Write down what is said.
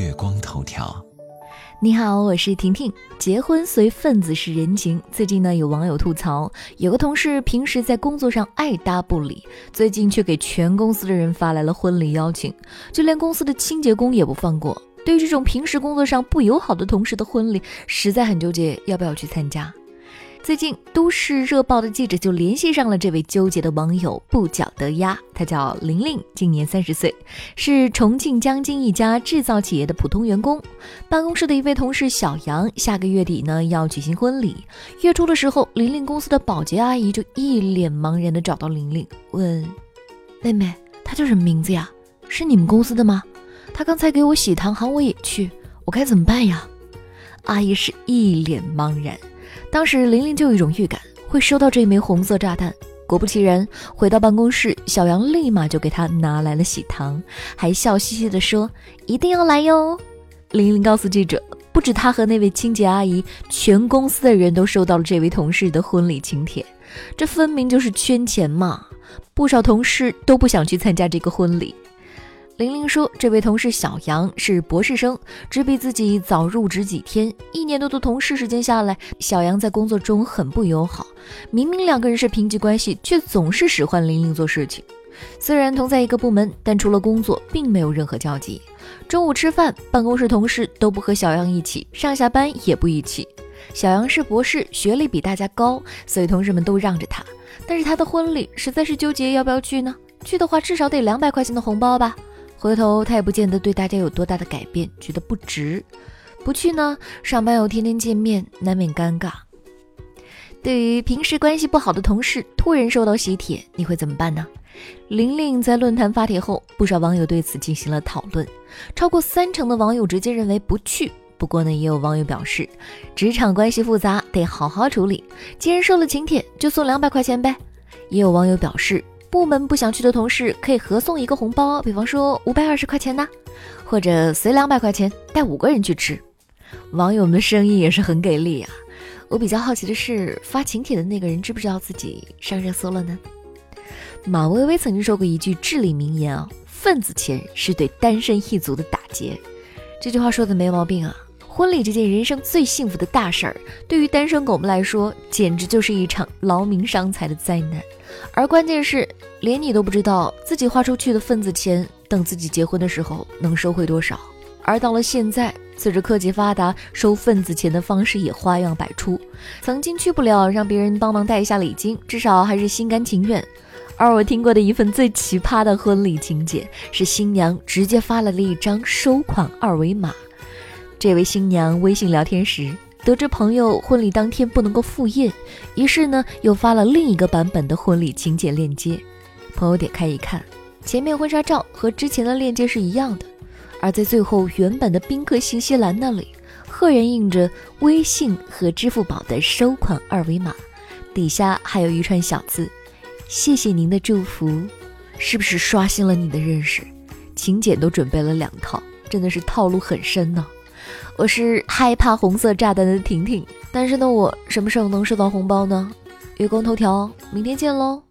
月光头条。你好，我是婷婷。结婚随份子是人情。最近呢，有网友吐槽，有个同事平时在工作上爱搭不理，最近却给全公司的人发来了婚礼邀请，就连公司的清洁工也不放过。对于这种平时工作上不友好的同事的婚礼，实在很纠结要不要去参加。最近，都市热报的记者就联系上了这位纠结的网友不脚得鸭。他叫玲玲，今年三十岁，是重庆江津一家制造企业的普通员工。办公室的一位同事小杨，下个月底呢要举行婚礼。月初的时候，玲玲公司的保洁阿姨就一脸茫然的找到玲玲，问：“妹妹，她叫什么名字呀？是你们公司的吗？她刚才给我喜糖，喊我也去，我该怎么办呀？”阿姨是一脸茫然。当时玲玲就有一种预感会收到这枚红色炸弹。果不其然，回到办公室，小杨立马就给她拿来了喜糖，还笑嘻嘻地说：“一定要来哟。”玲玲告诉记者，不止她和那位清洁阿姨，全公司的人都收到了这位同事的婚礼请帖。这分明就是圈钱嘛！不少同事都不想去参加这个婚礼。玲玲说：“这位同事小杨是博士生，只比自己早入职几天。一年多的同事时间下来，小杨在工作中很不友好。明明两个人是平级关系，却总是使唤玲玲做事情。虽然同在一个部门，但除了工作，并没有任何交集。中午吃饭，办公室同事都不和小杨一起，上下班也不一起。小杨是博士，学历比大家高，所以同事们都让着他。但是他的婚礼，实在是纠结要不要去呢？去的话，至少得两百块钱的红包吧。”回头他也不见得对大家有多大的改变，觉得不值，不去呢。上班又天天见面，难免尴尬。对于平时关系不好的同事突然收到喜帖，你会怎么办呢？玲玲在论坛发帖后，不少网友对此进行了讨论，超过三成的网友直接认为不去。不过呢，也有网友表示，职场关系复杂，得好好处理。既然收了请帖，就送两百块钱呗。也有网友表示。部门不想去的同事可以合送一个红包，比方说五百二十块钱呢，或者随两百块钱带五个人去吃。网友们的声音也是很给力啊！我比较好奇的是，发请帖的那个人知不知道自己上热搜了呢？马薇薇曾经说过一句至理名言啊：“份子钱是对单身一族的打劫。”这句话说的没毛病啊！婚礼这件人生最幸福的大事儿，对于单身狗们来说，简直就是一场劳民伤财的灾难。而关键是，连你都不知道自己花出去的份子钱，等自己结婚的时候能收回多少。而到了现在，随着科技发达，收份子钱的方式也花样百出。曾经去不了，让别人帮忙带一下礼金，至少还是心甘情愿。而我听过的一份最奇葩的婚礼请柬，是新娘直接发来了一张收款二维码。这位新娘微信聊天时。得知朋友婚礼当天不能够赴宴，于是呢又发了另一个版本的婚礼请柬链接。朋友点开一看，前面婚纱照和之前的链接是一样的，而在最后原本的宾客信息栏那里，赫然印着微信和支付宝的收款二维码，底下还有一串小字：“谢谢您的祝福。”是不是刷新了你的认识？请柬都准备了两套，真的是套路很深呢。我是害怕红色炸弹的婷婷，单身的我什么时候能收到红包呢？月光头条，明天见喽。